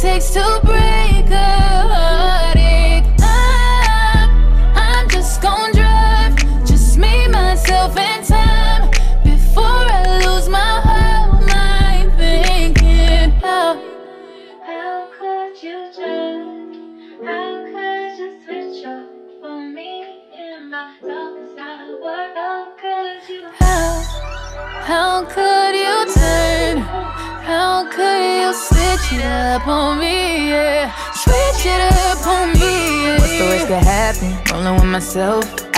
Takes to break up on me? Yeah, switch it up on me. Yeah. What's the worst could happen? Rolling with myself.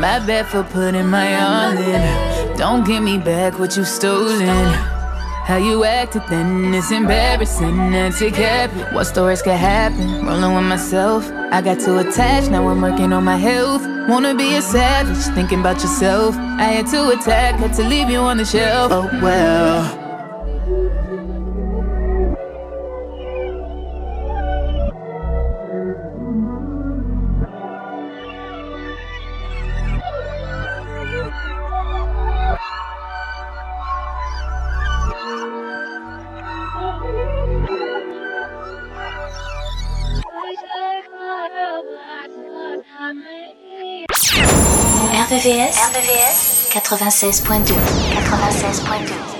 my bad for putting my all in. Don't give me back what you stolen. How you acted then is embarrassing and it. What's the worst could happen? Rolling with myself. I got too attached, now I'm working on my health. Wanna be a savage, thinking about yourself. I had to attack, had to leave you on the shelf. Oh well. RVVS, RVVS 96.2. 96.2.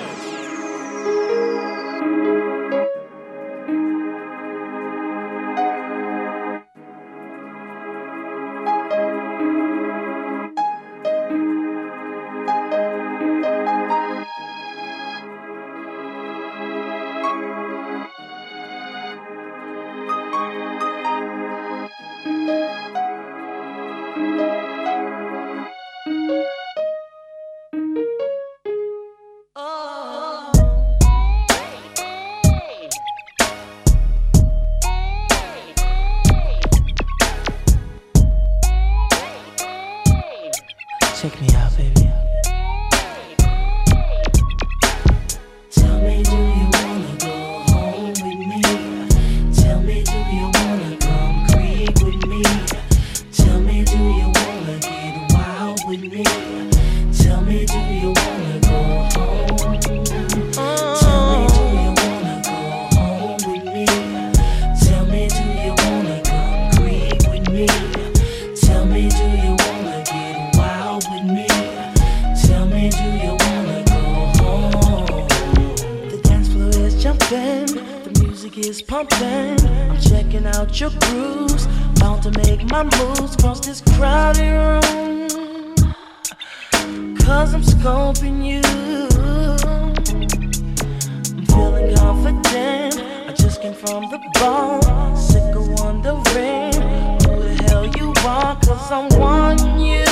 someone you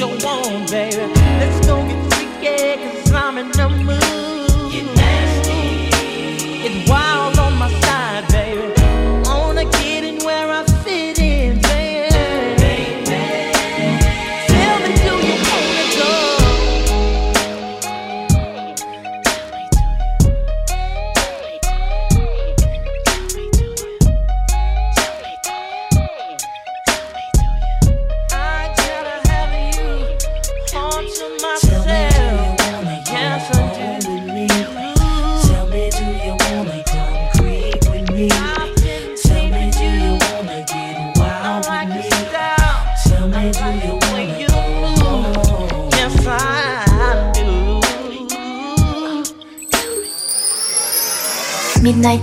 you want, baby. Let's go get freaky, cause I'm in the mood.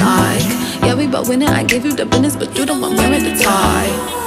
like. Yeah, we both winning. I gave you the business, but you don't want wearing the tie.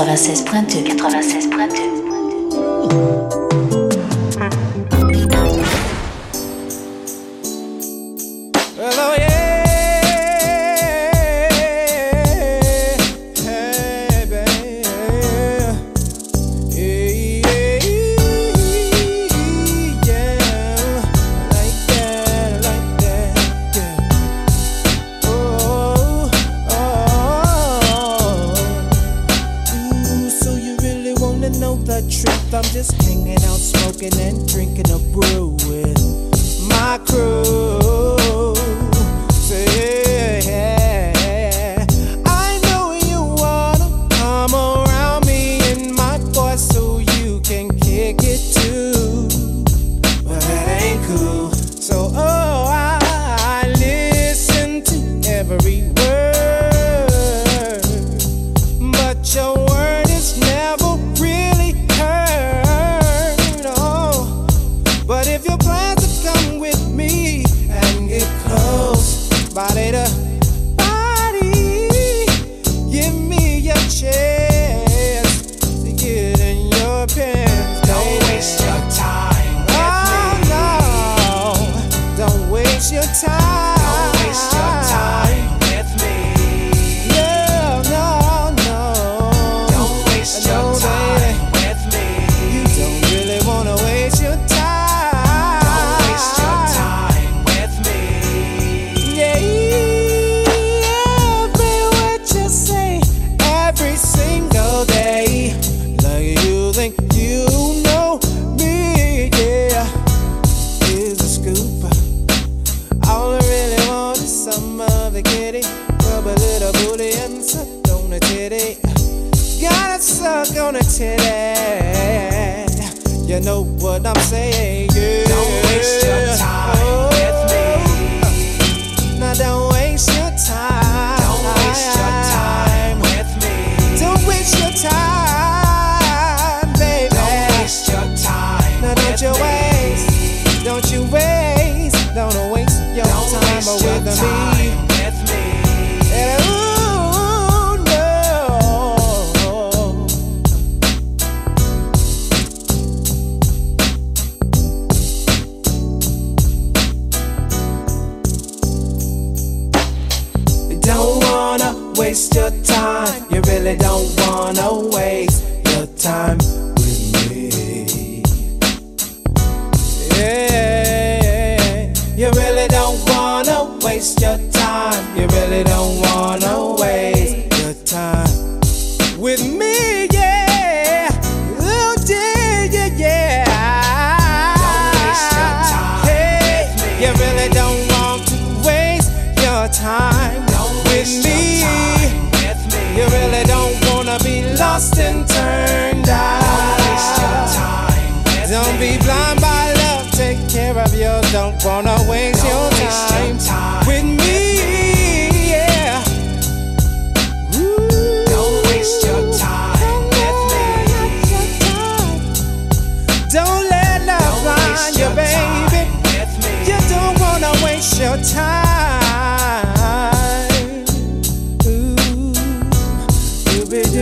96.2. 96.2. know what I'm saying? Yeah. Don't waste your oh. time oh. with me. Now don't waste your time. Don't waste your time with me. Don't waste your time. really don't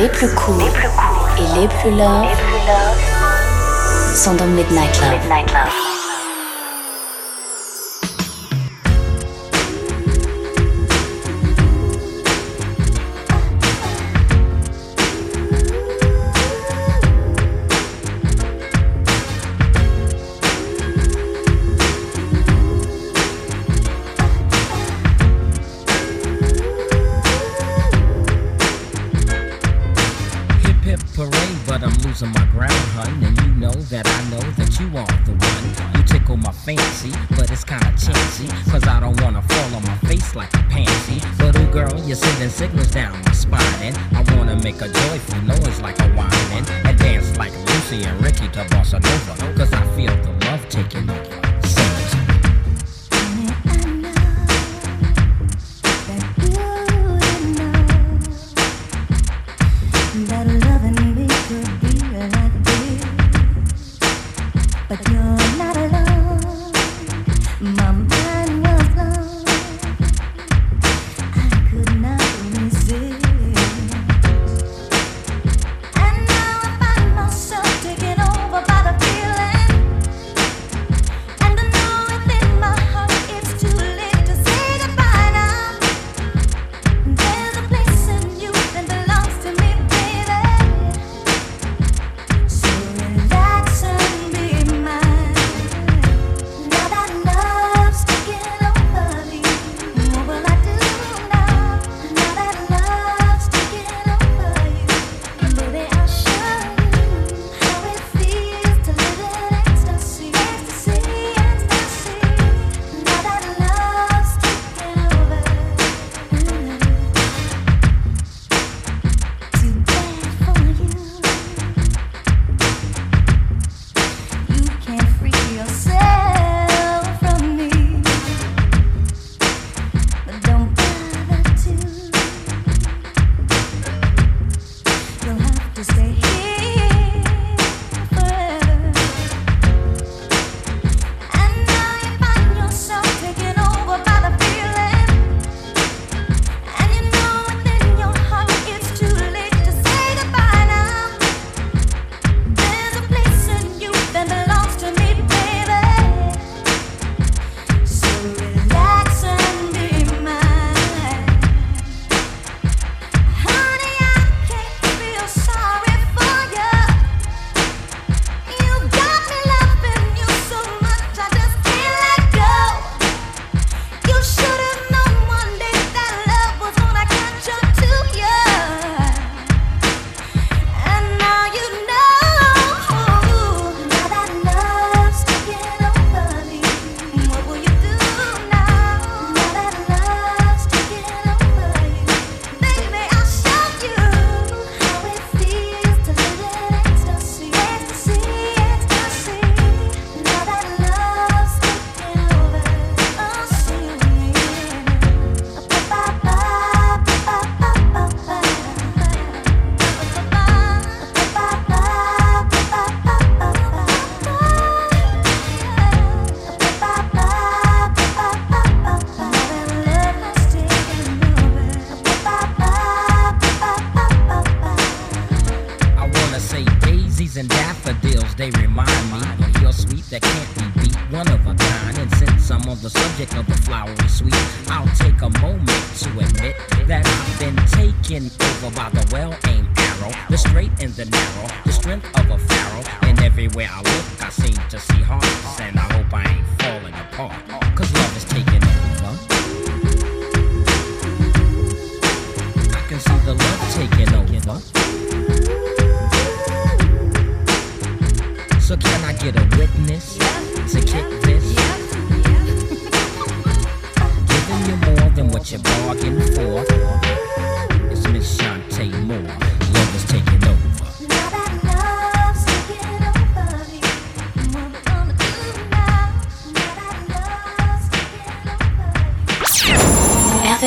les plus courts cool et les plus loves love sont dans Midnight Love. Midnight love.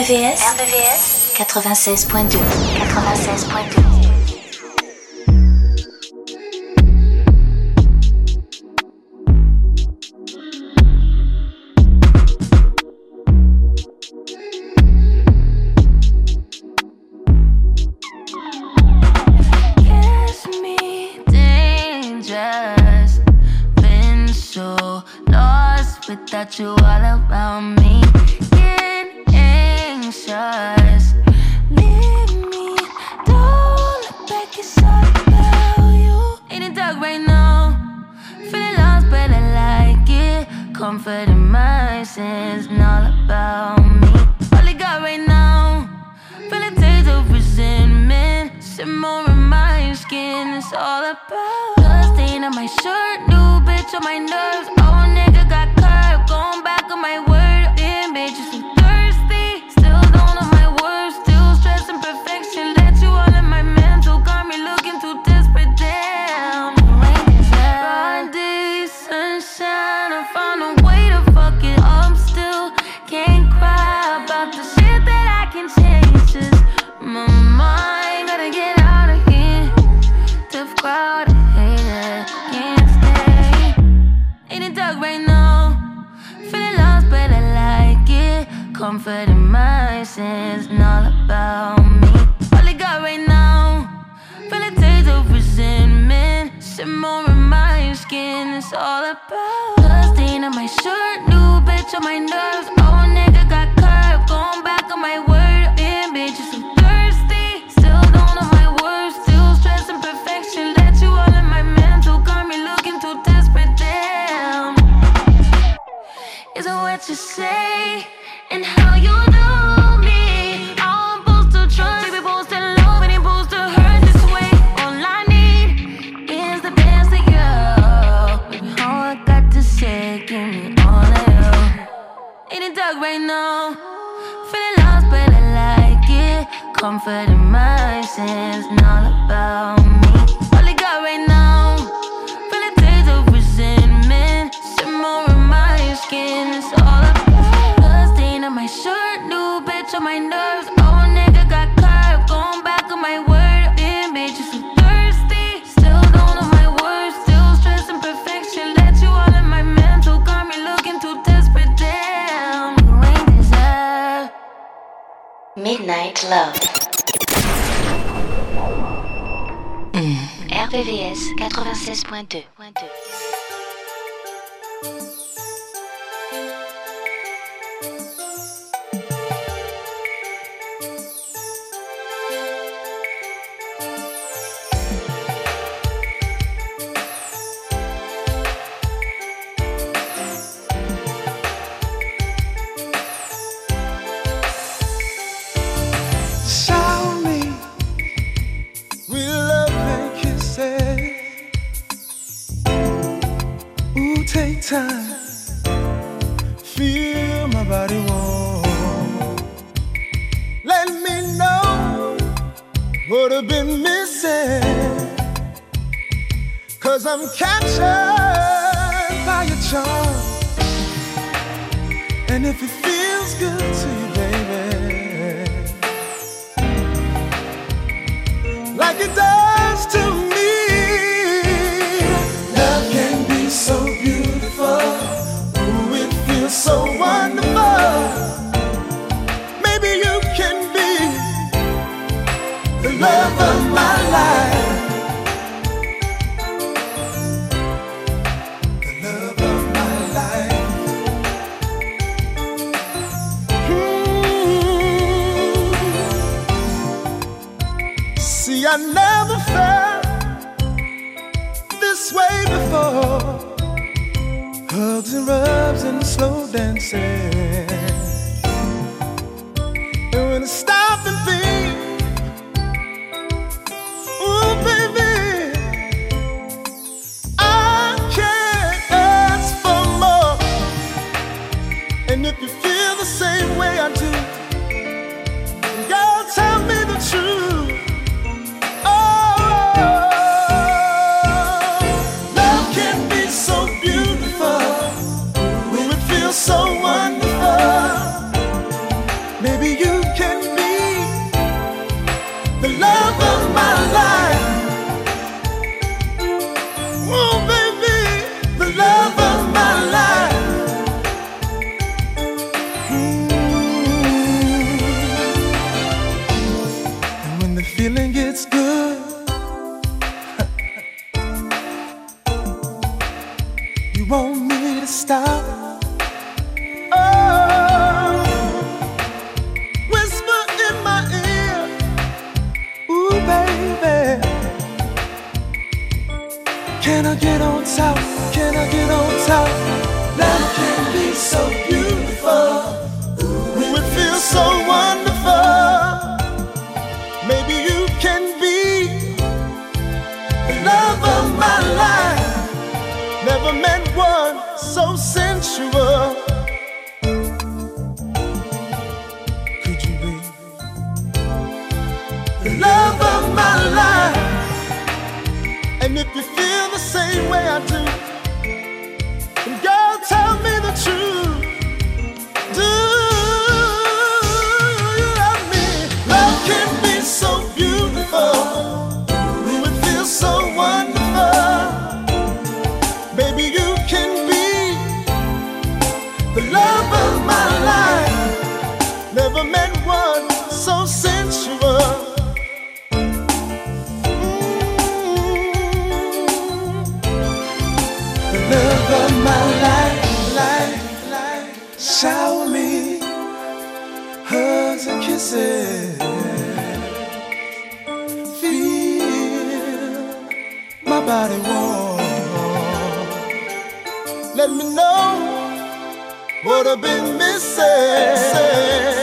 RVVS, RVVS 96.2 96.2 Kiss me dangerous. Been so lost without you all comfort in my sins and all about Midnight Love. Mmh. RVVS 96.2. love of my life. The love of my life. Hmm. See, I never felt this way before. Hugs and rubs and slow dancing. so sensual. would have been missing.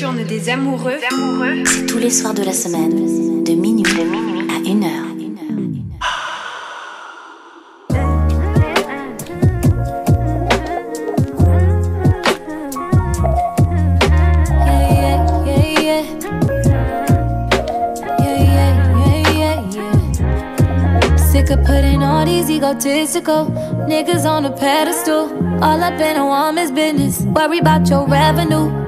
nocturne des amoureux. amoureux. C'est tous les soirs de la semaine, de minuit, à 1 heure. Sick of putting all these egotistical niggas on a pedestal. All up in a woman's business. Worry about your revenue.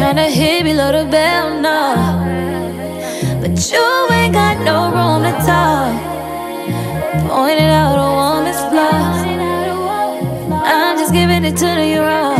Tryna hit below the bell, now. But you ain't got no room to talk. Pointing out a woman's flaws. I'm just giving it to you raw.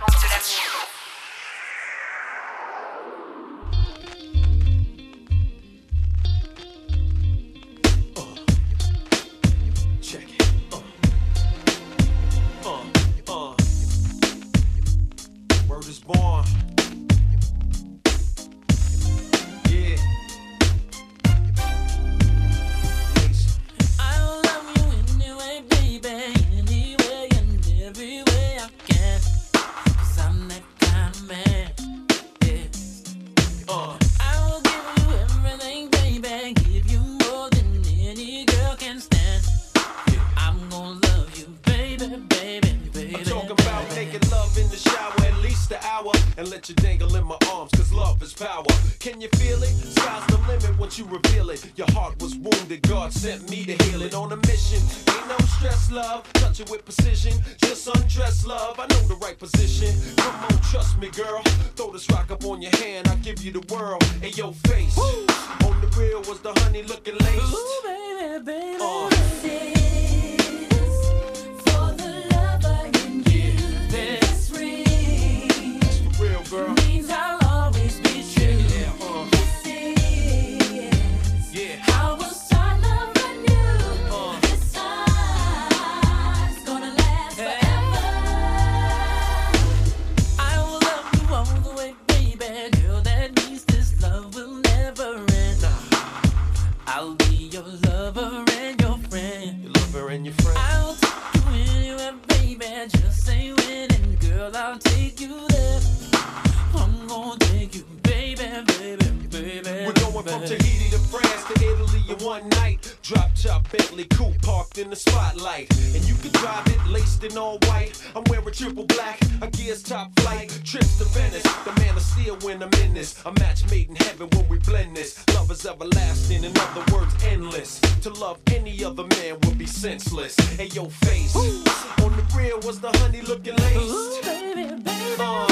Love. I know the right position. Come on, trust me, girl. Throw this rock up on your hand, I'll give you the world. And your face. On the real was the honey looking laced. Ooh, baby, baby. Uh. One night. Drop top Bentley coupe parked in the spotlight. And you can drive it laced in all white. I'm wearing triple black, a gear's top flight. Trips to Venice, the man of steel when I'm in this. A match made in heaven when we blend this. Love is everlasting, in other words, endless. To love any other man would be senseless. Hey, yo, face. On the rear was the honey looking lace. Uh,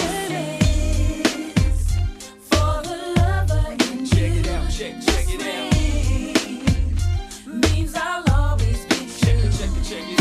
check it out, check, check it out. Means I'll always be Check it, check it, check it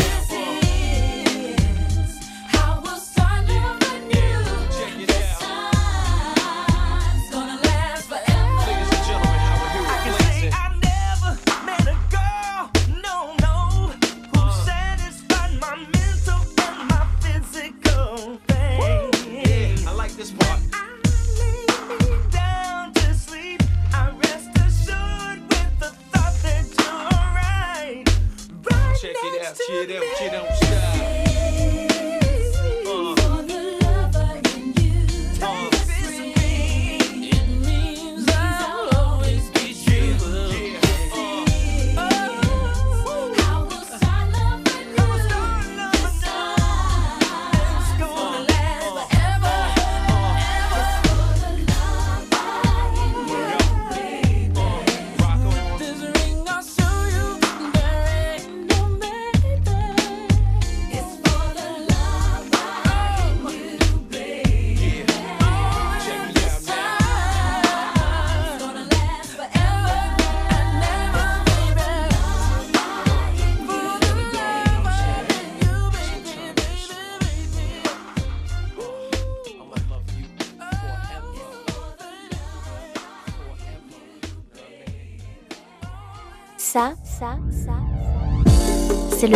it out,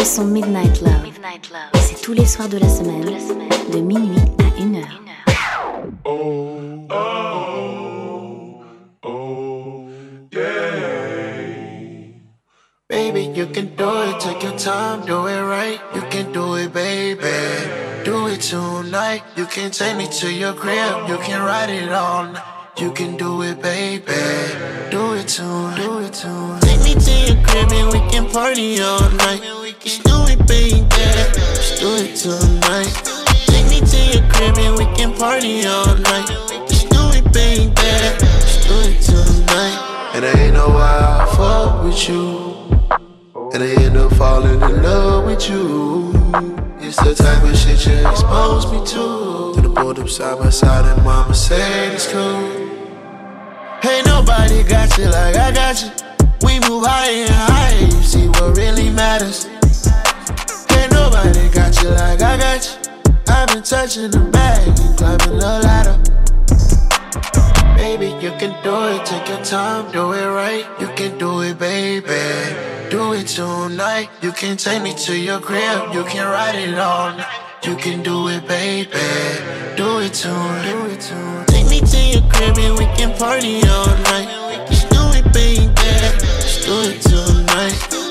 le son Midnight Love. Midnight Love. Et c'est tous les soirs de la semaine, de minuit à 1 heure. Baby, you can do it, take your time, do it right. You can do it, baby. Do it tonight. You can take me to your crib, you can ride it all night. You can do it, baby. Do it tonight, do it tonight. Take me to your crib and we can party all night. Just do it, baby. Just do it tonight. Take me to your crib and we can party all night. Just do it, baby. Just do it tonight. And I ain't know why I fuck with you. And I end up falling in love with you. It's the type of shit you expose me to. To the up side by side and mama said it's cool. Ain't nobody got you like I got you. We move higher and higher, you see what really matters. Ain't got you like I got you. I've been touching the bag and climbing the ladder. Baby, you can do it, take your time, do it right. You can do it, baby. Do it tonight. You can take me to your crib, you can ride it all night. You can do it, baby. Do it tonight. Do it tonight. Take me to your crib and we can party all night. Just do it, baby. Just do it tonight.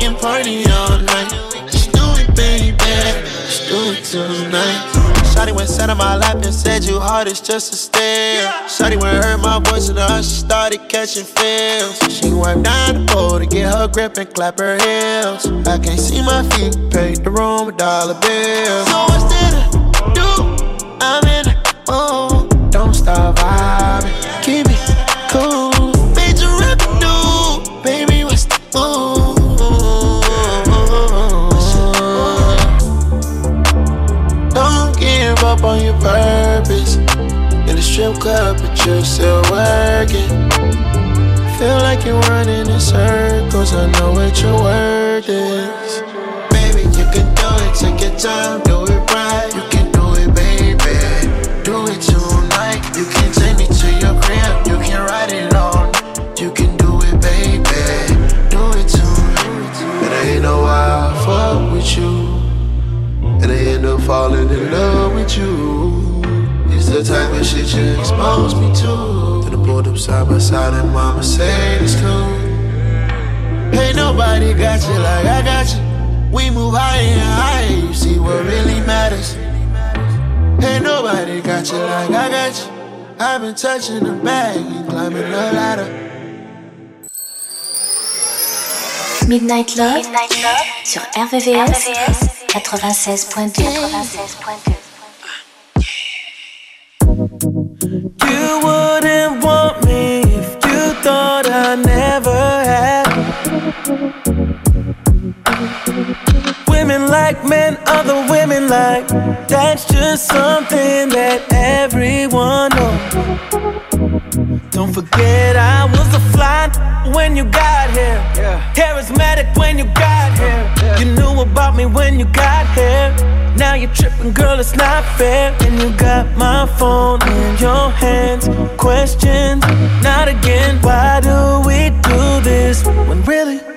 Can party all night. Just do it, baby. Just do it tonight. Shawty went sat on my lap and said you hard as just a stare. Shawty went heard my voice and her she started catching feels. She wiped down the pole to get her grip and clap her heels. I can't see my feet, paid the room with dollar bills. So what's there to do? I'm in the mood. Don't stop vibing, keep it cool. The club, but you're still working. Feel like you're running in circles. I know what your word is. Baby, you can do it. Take your time, do it right. You can do it, baby. Do it tonight. You can take me to your crib. You can ride it on. You can do it, baby. Do it tonight. And I ain't know why I fuck with you. And I end up falling in love with you. It's the type of shit you expose me to. To the pulled up side by side and mama said it's cool. Ain't nobody got you like I got you. We move higher and higher, you see what really matters. Ain't nobody got you like I got you. I've been touching the bag and climbing the ladder. Midnight Love, sur RVVS, 96.2. You wouldn't want me if you thought I never had. Women like men, other women like. That's just something that everyone knows. Don't forget I was a fly when you got here. Charismatic when you got here. You knew about me when you got here. Now you're tripping, girl, it's not fair. And you got my phone in your hands. Questions, not again. Why do we do this when really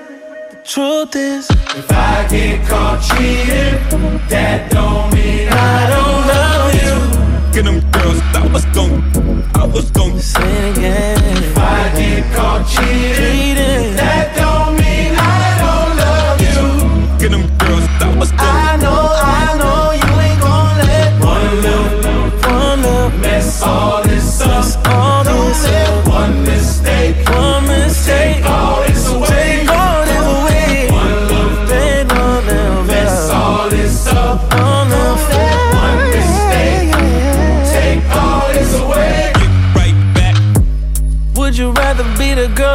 truth is? If I get caught cheating, that don't mean I don't love you. Get them girls, I was gon' I was gon' say it again. If I get caught cheating, that don't mean I don't love you. Get them girls, I was gon'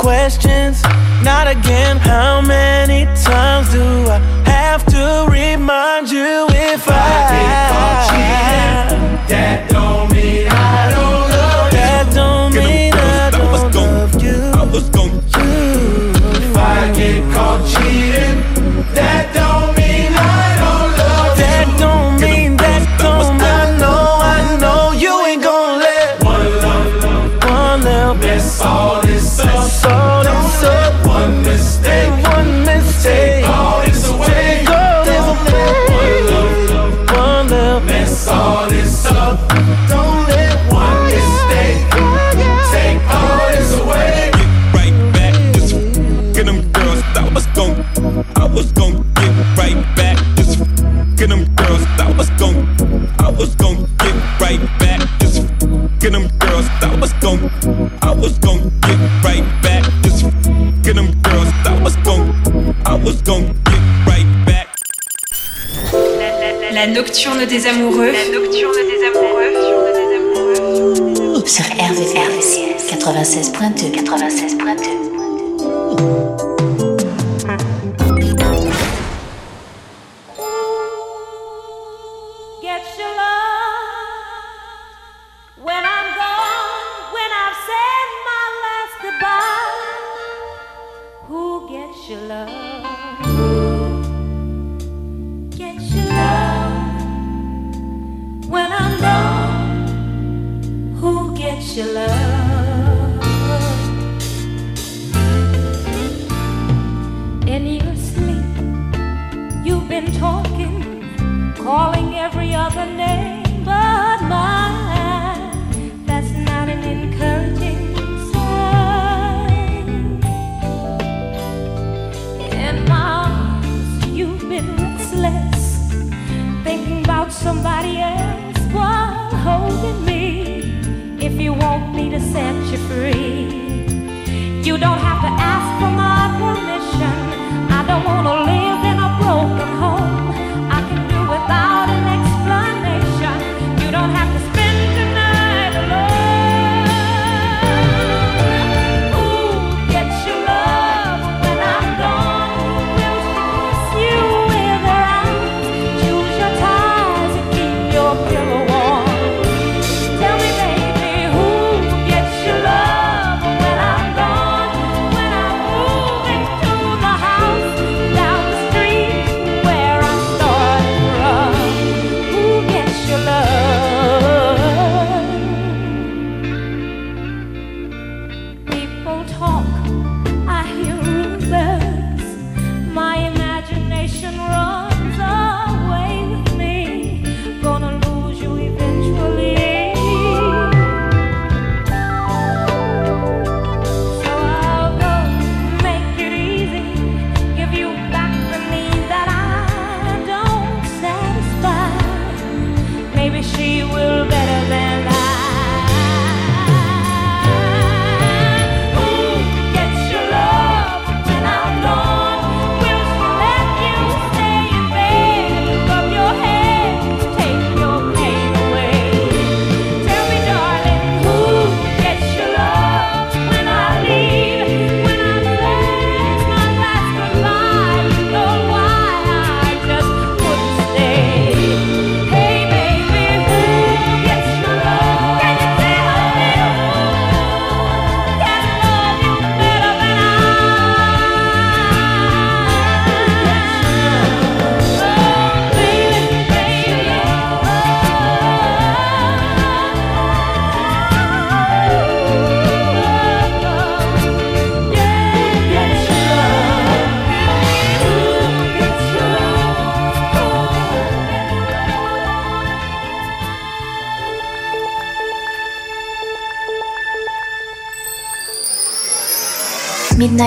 Questions, not again. How many times do I have to remind you if I, get caught cheating, that don't mean I nocturne des amoureux. La nocturne des amoureux. Sur RVVS, 96.2. 96.2. Get your she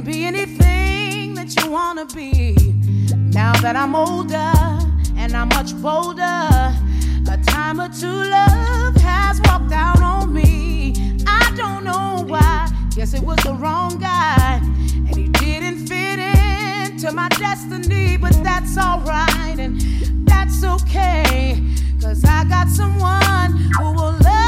be anything that you wanna be. Now that I'm older and I'm much bolder, a time or two love has walked out on me. I don't know why. Guess it was the wrong guy, and he didn't fit into my destiny, but that's alright and that's okay. Cause I got someone who will love.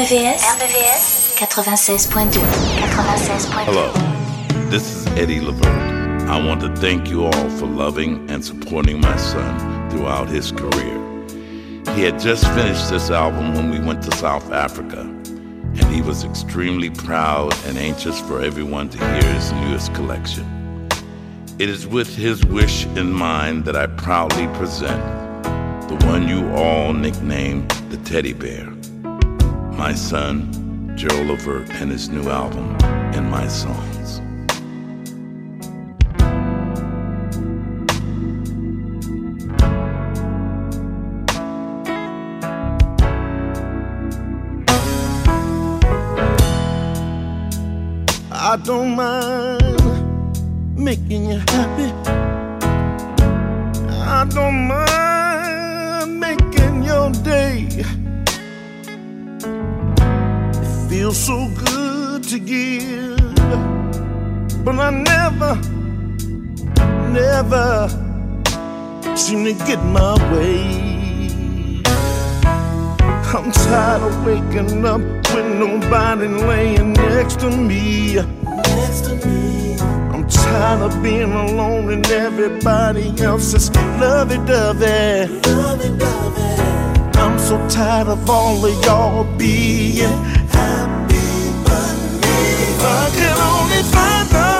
RVVS, 96.2 96.2 Hello, this is Eddie Levert. I want to thank you all for loving and supporting my son throughout his career. He had just finished this album when we went to South Africa, and he was extremely proud and anxious for everyone to hear his newest collection. It is with his wish in mind that I proudly present the one you all nicknamed the teddy bear. My son, Gerald Levert, and his new album, In My Songs. Else is lovey dovey. Lovey dovey. I'm so tired of all of y'all being happy but me. I can only find the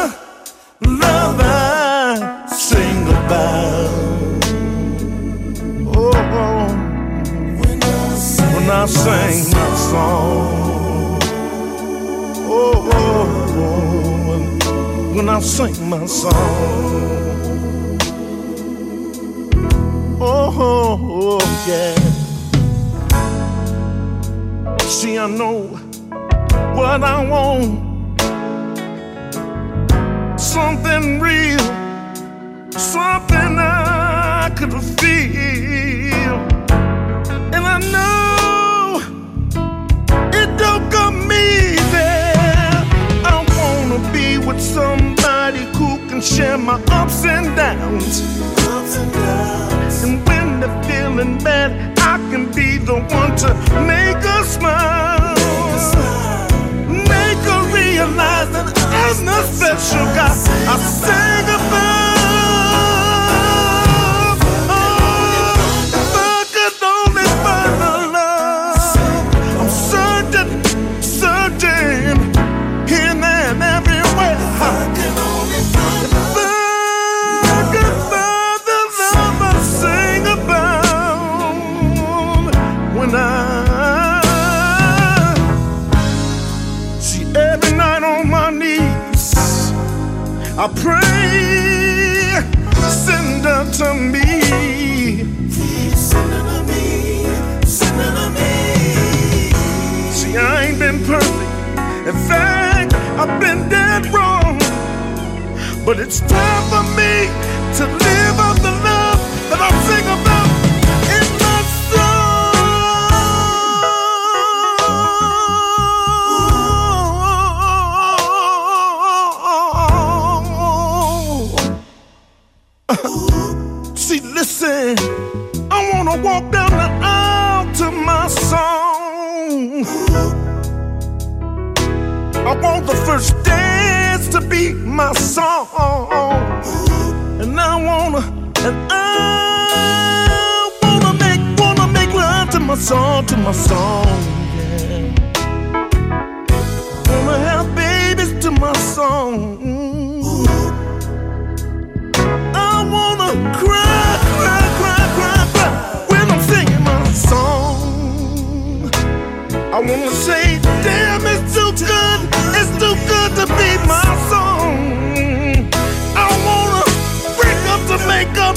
love I sing about. Oh, oh. when I sing my song. Oh, oh, oh, when, when I sing my song. Oh, oh, yeah. See, I know what I want. Something real, something I could feel. And I know it don't come easy. I wanna be with somebody who can share my ups and downs. Ups and downs. And when they're feeling bad, I can be the one to make her smile. Make her realize that I'm the special guy I sang about. Pray, send her to me. Send her to me, send me. See, I ain't been perfect. In fact, I've been dead wrong. But it's time for me to live See, listen, I wanna walk down the aisle to my song. I want the first dance to be my song. And I wanna, and I wanna make, wanna make love to my song, to my song. Yeah. Wanna have babies to my song. I wanna say, damn, it's too good, it's too good to be my song. I wanna break up to make up,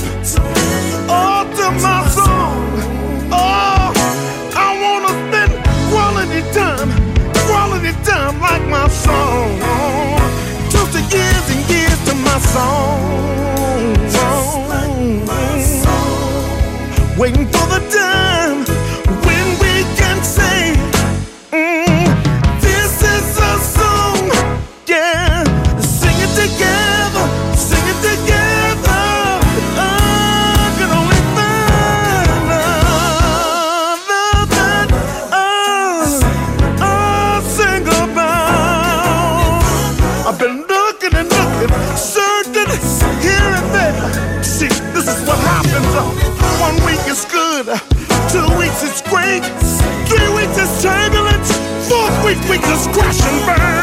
all to my song. Oh, I wanna spend quality time, quality time like my song. The years and years to my song. Waiting for the time just crash and burn.